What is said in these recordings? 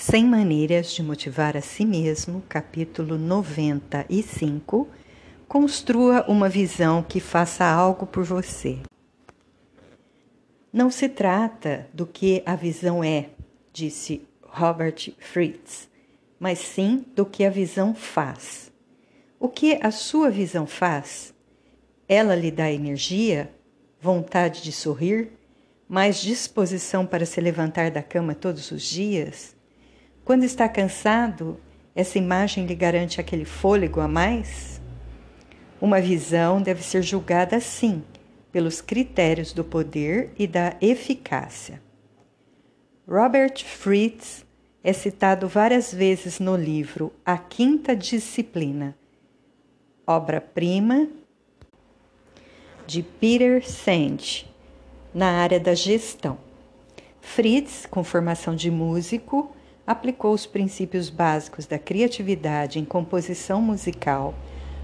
100 Maneiras de Motivar a Si Mesmo, capítulo 95. Construa uma visão que faça algo por você. Não se trata do que a visão é, disse Robert Fritz, mas sim do que a visão faz. O que a sua visão faz? Ela lhe dá energia, vontade de sorrir, mais disposição para se levantar da cama todos os dias? Quando está cansado, essa imagem lhe garante aquele fôlego a mais? Uma visão deve ser julgada assim, pelos critérios do poder e da eficácia. Robert Fritz é citado várias vezes no livro A Quinta Disciplina, obra-prima de Peter Senge, na área da gestão. Fritz, com formação de músico, aplicou os princípios básicos da criatividade em composição musical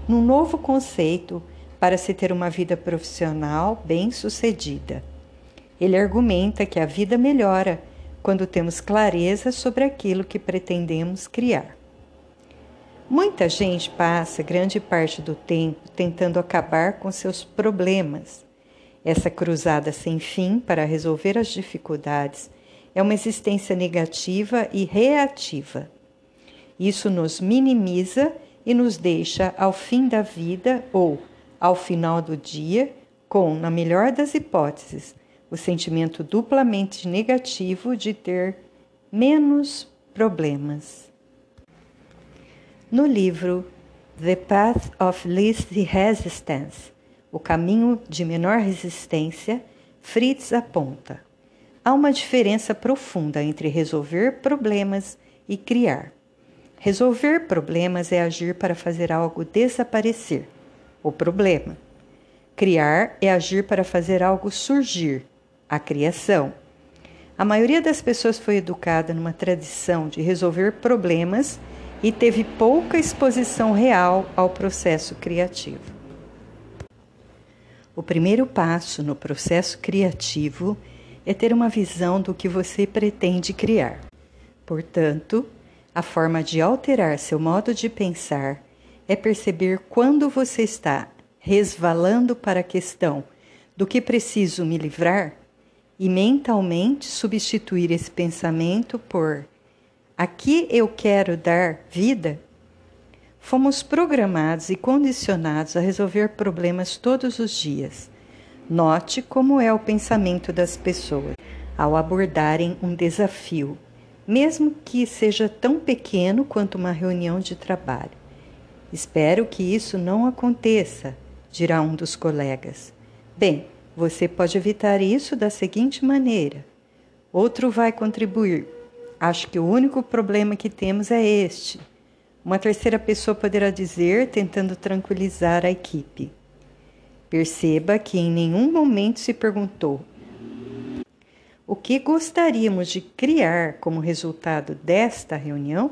num novo conceito para se ter uma vida profissional bem-sucedida. Ele argumenta que a vida melhora quando temos clareza sobre aquilo que pretendemos criar. Muita gente passa grande parte do tempo tentando acabar com seus problemas. Essa cruzada sem fim para resolver as dificuldades é uma existência negativa e reativa. Isso nos minimiza e nos deixa ao fim da vida ou ao final do dia com, na melhor das hipóteses, o sentimento duplamente negativo de ter menos problemas. No livro The Path of Least Resistance, o caminho de menor resistência, Fritz aponta: Há uma diferença profunda entre resolver problemas e criar. Resolver problemas é agir para fazer algo desaparecer, o problema. Criar é agir para fazer algo surgir, a criação. A maioria das pessoas foi educada numa tradição de resolver problemas e teve pouca exposição real ao processo criativo. O primeiro passo no processo criativo é ter uma visão do que você pretende criar. Portanto, a forma de alterar seu modo de pensar é perceber quando você está resvalando para a questão do que preciso me livrar e mentalmente substituir esse pensamento por aqui eu quero dar vida. Fomos programados e condicionados a resolver problemas todos os dias Note como é o pensamento das pessoas ao abordarem um desafio, mesmo que seja tão pequeno quanto uma reunião de trabalho. Espero que isso não aconteça, dirá um dos colegas. Bem, você pode evitar isso da seguinte maneira. Outro vai contribuir. Acho que o único problema que temos é este. Uma terceira pessoa poderá dizer, tentando tranquilizar a equipe. Perceba que em nenhum momento se perguntou o que gostaríamos de criar como resultado desta reunião?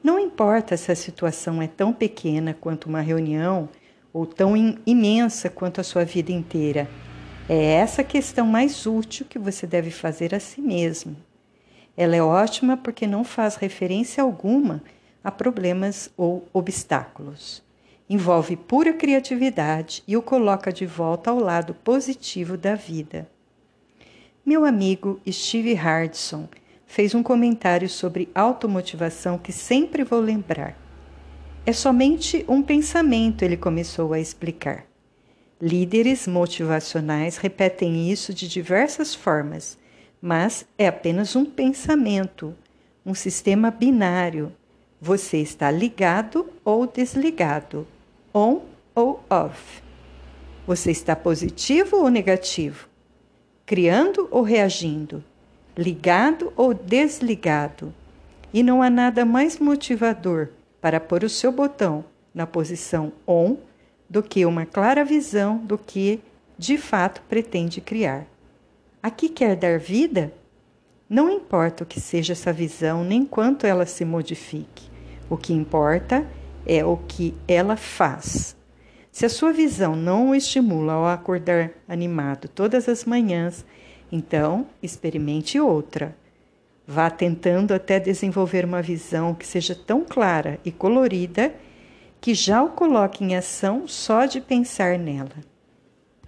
Não importa se a situação é tão pequena quanto uma reunião ou tão imensa quanto a sua vida inteira. É essa questão mais útil que você deve fazer a si mesmo. Ela é ótima porque não faz referência alguma a problemas ou obstáculos envolve pura criatividade e o coloca de volta ao lado positivo da vida. Meu amigo Steve Hardson fez um comentário sobre automotivação que sempre vou lembrar. É somente um pensamento, ele começou a explicar. Líderes motivacionais repetem isso de diversas formas, mas é apenas um pensamento, um sistema binário. Você está ligado ou desligado on ou off. Você está positivo ou negativo? Criando ou reagindo? Ligado ou desligado? E não há nada mais motivador para pôr o seu botão na posição on do que uma clara visão do que de fato pretende criar. Aqui quer dar vida? Não importa o que seja essa visão, nem quanto ela se modifique. O que importa é é o que ela faz. Se a sua visão não o estimula ao acordar animado todas as manhãs, então experimente outra. Vá tentando até desenvolver uma visão que seja tão clara e colorida que já o coloque em ação só de pensar nela.